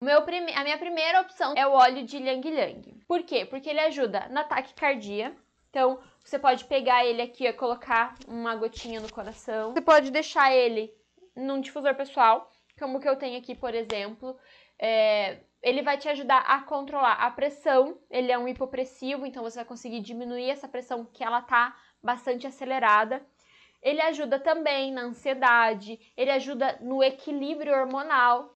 Meu prime... A minha primeira opção é o óleo de Yang Yang. Por quê? Porque ele ajuda na taquicardia. Então, você pode pegar ele aqui e colocar uma gotinha no coração. Você pode deixar ele num difusor pessoal, como o que eu tenho aqui, por exemplo. É... Ele vai te ajudar a controlar a pressão. Ele é um hipopressivo, então você vai conseguir diminuir essa pressão que ela tá bastante acelerada. Ele ajuda também na ansiedade, ele ajuda no equilíbrio hormonal.